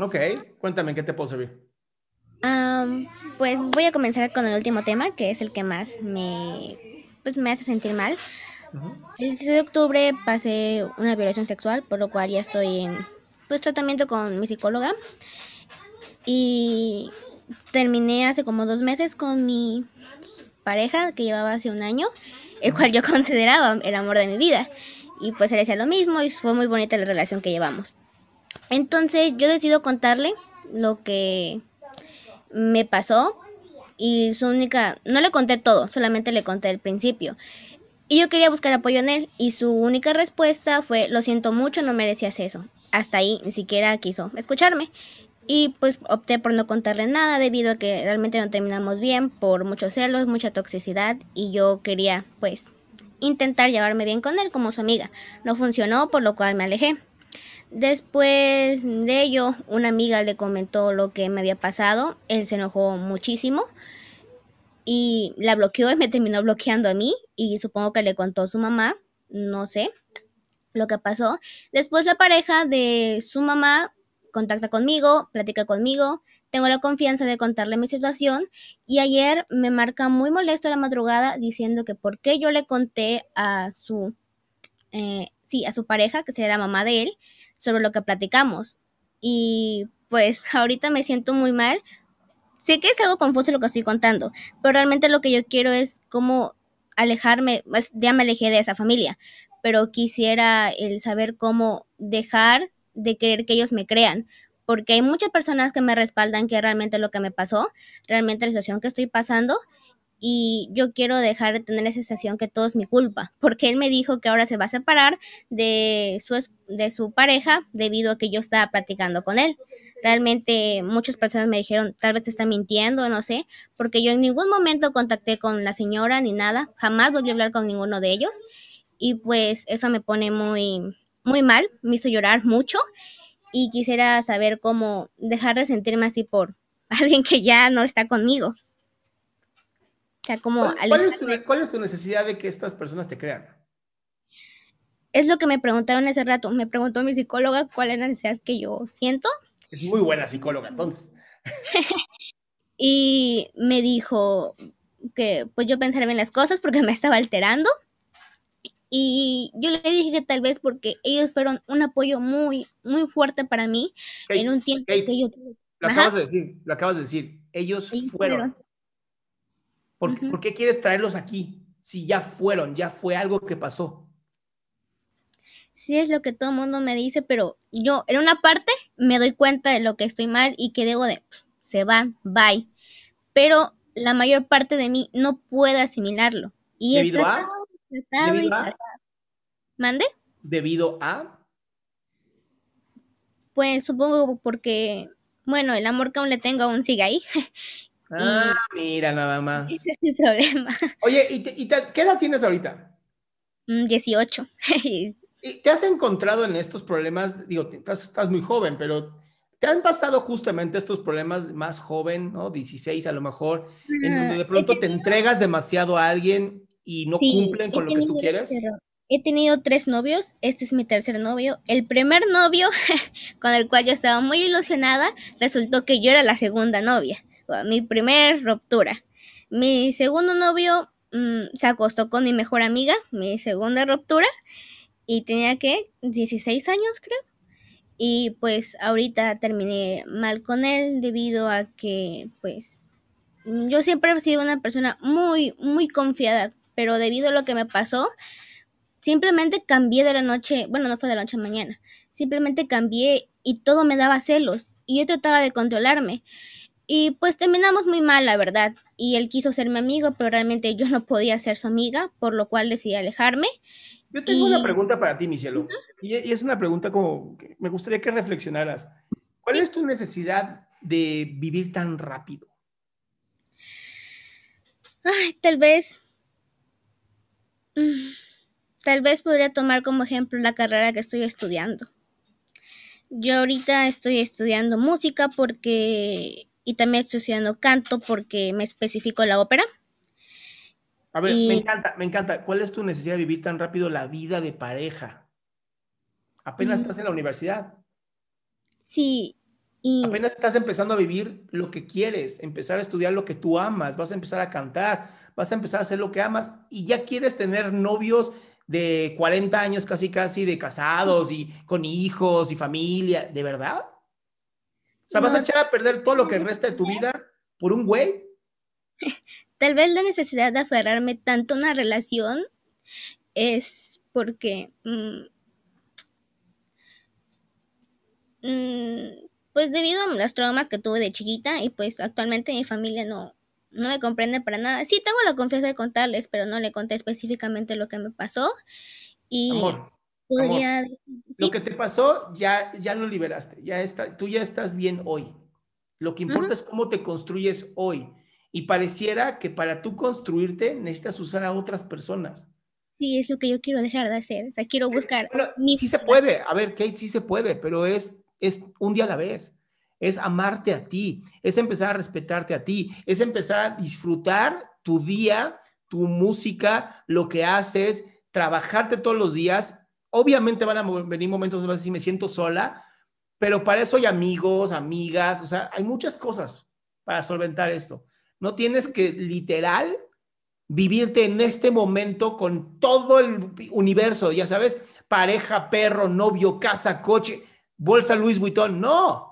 Ok, cuéntame, ¿qué te puedo servir? pues voy a comenzar con el último tema, que es el que más me, pues, me hace sentir mal. El 16 de octubre pasé una violación sexual, por lo cual ya estoy en pues, tratamiento con mi psicóloga. Y terminé hace como dos meses con mi pareja, que llevaba hace un año, el cual yo consideraba el amor de mi vida. Y pues él decía lo mismo y fue muy bonita la relación que llevamos. Entonces yo decido contarle lo que me pasó y su única, no le conté todo, solamente le conté el principio. Y yo quería buscar apoyo en él y su única respuesta fue, lo siento mucho, no merecías eso. Hasta ahí ni siquiera quiso escucharme. Y pues opté por no contarle nada debido a que realmente no terminamos bien por muchos celos, mucha toxicidad y yo quería pues intentar llevarme bien con él como su amiga. No funcionó, por lo cual me alejé. Después de ello, una amiga le comentó lo que me había pasado. Él se enojó muchísimo y la bloqueó y me terminó bloqueando a mí. Y supongo que le contó a su mamá, no sé lo que pasó. Después la pareja de su mamá contacta conmigo, platica conmigo, tengo la confianza de contarle mi situación y ayer me marca muy molesto la madrugada diciendo que por qué yo le conté a su, eh, sí, a su pareja, que sería la mamá de él, sobre lo que platicamos. Y pues ahorita me siento muy mal. Sé que es algo confuso lo que estoy contando, pero realmente lo que yo quiero es como alejarme, pues, ya me alejé de esa familia, pero quisiera el saber cómo dejar de querer que ellos me crean, porque hay muchas personas que me respaldan que realmente lo que me pasó, realmente la situación que estoy pasando, y yo quiero dejar de tener esa sensación que todo es mi culpa, porque él me dijo que ahora se va a separar de su, de su pareja debido a que yo estaba platicando con él. Realmente muchas personas me dijeron, tal vez te está mintiendo, no sé, porque yo en ningún momento contacté con la señora ni nada, jamás volví a hablar con ninguno de ellos y pues eso me pone muy, muy mal, me hizo llorar mucho y quisiera saber cómo dejar de sentirme así por alguien que ya no está conmigo como ¿Cuál, es tu, necesidad de que estas personas te crean? Es lo que me preguntaron hace rato. Me preguntó mi psicóloga cuál es la necesidad que yo siento. Es muy buena psicóloga, entonces. y me dijo que pues yo pensara bien las cosas porque me estaba alterando. Y yo le dije que tal vez porque ellos fueron un apoyo muy, muy fuerte para mí en un tiempo que yo... Lo acabas de decir, lo acabas de decir. Ellos, fueron. ¿Por, qué quieres traerlos aquí si ya fueron, ya fue algo que pasó? Sí, es lo que todo el mundo me dice, pero yo en una parte me doy cuenta de lo que estoy mal y que debo de, se van, bye. Pero la mayor parte de mí no puede asimilarlo. Y ¿Debido a? ¿Debido a? ¿Mande? ¿Debido a? Pues supongo porque, bueno, el amor que aún le tengo aún sigue ahí. Ah, mira, nada más. Ese es mi problema. Oye, ¿y, qué edad tienes ahorita? 18. Mm, ¿Y ¿Te has encontrado en estos problemas? Digo, estás, muy joven, pero ¿te han pasado justamente estos problemas más joven, ¿no? 16 a lo mejor, en donde de pronto te entregas demasiado a alguien y no cumplen con lo que tú quieres? He tenido tres novios, este es mi tercer novio. El primer novio con el cual yo estaba muy ilusionada, resultó que yo era la segunda novia mi primer ruptura. Mi segundo novio mm, se acostó con mi mejor amiga, mi segunda ruptura, y tenía que 16 años creo. Y pues ahorita terminé mal con él debido a que pues yo siempre he sido una persona muy, muy confiada, pero debido a lo que me pasó, simplemente cambié de la noche, bueno, no fue de la noche a mañana, simplemente cambié y todo me daba celos y yo trataba de controlarme. Y pues terminamos muy mal, la verdad. Y él quiso ser mi amigo, pero realmente yo no podía ser su amiga, por lo cual decidí alejarme. Yo tengo una pregunta para ti, mi cielo. y, es una pregunta como que me gustaría que reflexionaras. ¿Cuál es tu necesidad de vivir tan rápido? Ay, tal vez. Mm, tal vez podría tomar como ejemplo la carrera que estoy estudiando. Yo ahorita estoy estudiando música porque y también estoy estudiando canto porque me especifico la ópera. A ver, me encanta, me encanta. ¿Cuál es tu necesidad de vivir tan rápido la vida de pareja? Apenas mm. estás en la universidad. Sí. Apenas estás empezando a vivir lo que quieres, empezar a estudiar lo que tú amas, vas a empezar a cantar, vas a empezar a hacer lo que amas y ya quieres tener novios de 40 años casi casi de casados y con hijos y familia, ¿de verdad? O sea, ¿vas a echar a perder todo lo que resta de tu vida por un güey? Tal vez la necesidad de aferrarme tanto a una relación es porque... Mm, mm, pues debido a las traumas que tuve de chiquita y pues actualmente mi familia no, no me comprende para nada. Sí, tengo la confianza de contarles, pero no le conté específicamente lo que me pasó. Y amor, podría... Lo que te pasó ya, ya lo liberaste, ya está, tú ya estás bien hoy. Lo que importa es cómo te construyes hoy. Y pareciera que para tú construirte necesitas usar a otras personas. Sí, es lo que yo quiero dejar de hacer. O sea, quiero buscar. Bueno, sí se puede. A ver, Kate, sí se puede, pero es, es un día a la vez es amarte a ti, es empezar a respetarte a ti, es empezar a disfrutar tu día, tu música, lo que haces, trabajarte todos los días. Obviamente van a venir momentos donde vas a decir, me siento sola, pero para eso hay amigos, amigas, o sea, hay muchas cosas para solventar esto. No tienes que literal vivirte en este momento con todo el universo, ya sabes, pareja, perro, novio, casa, coche, bolsa Luis Vuitton. No,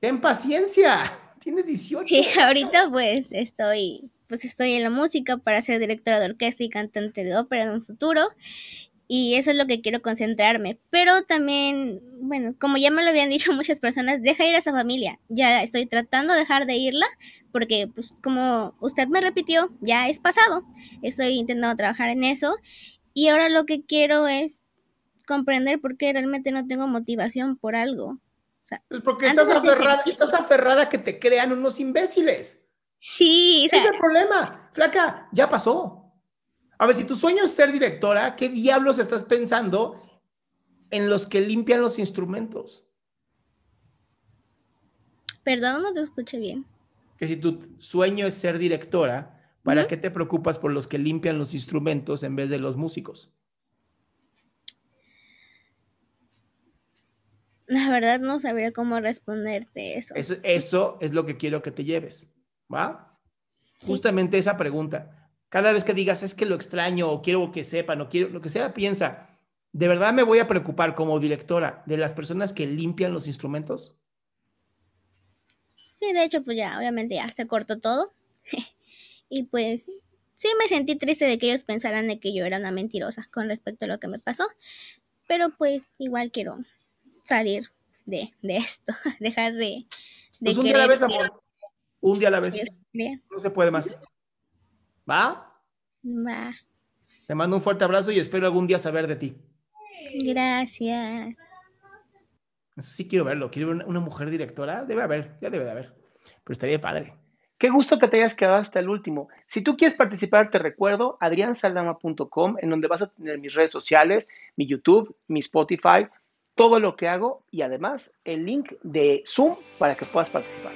Ten paciencia, tienes 18. Sí, ahorita pues estoy, pues estoy en la música para ser directora de orquesta y cantante de ópera en un futuro. Y eso es lo que quiero concentrarme. Pero también, bueno, como ya me lo habían dicho muchas personas, deja ir a esa familia. Ya estoy tratando de dejar de irla porque, pues, como usted me repitió, ya es pasado. Estoy intentando trabajar en eso. Y ahora lo que quiero es comprender por qué realmente no tengo motivación por algo pues porque estás aferrada, estás aferrada que te crean unos imbéciles. Sí, Ese es el problema. Flaca, ya pasó. A ver, si tu sueño es ser directora, ¿qué diablos estás pensando en los que limpian los instrumentos? Perdón, no te escuché bien. Que si tu sueño es ser directora, ¿para qué te preocupas por los que limpian los instrumentos en vez de los músicos? La verdad no sabría cómo responderte eso. Eso, es lo que quiero que te lleves, ¿va? Justamente esa pregunta. Cada vez que digas, es que lo extraño o quiero que sepa, no quiero, lo que sea, piensa, ¿de verdad me voy a preocupar como directora de las personas que limpian los instrumentos? Sí, de hecho, pues ya, obviamente ya se cortó todo. y pues sí me sentí triste de que ellos pensaran de que yo era una mentirosa con respecto a lo que me pasó. Pero pues igual quiero salir de, esto, dejar de... pues un día a la vez, amor. Un día a la vez. No se puede más. ¿Va? Va. Te mando un fuerte abrazo y espero algún día saber de ti. Gracias. Eso sí quiero verlo. Quiero ver una mujer directora. Debe haber, ya debe de haber. Pero estaría padre. Qué gusto que te hayas quedado hasta el último. Si tú quieres participar, te recuerdo adriansaldama.com, en donde vas a tener mis redes sociales, mi YouTube, mi Spotify, todo lo que hago y además el link de Zoom para que puedas participar.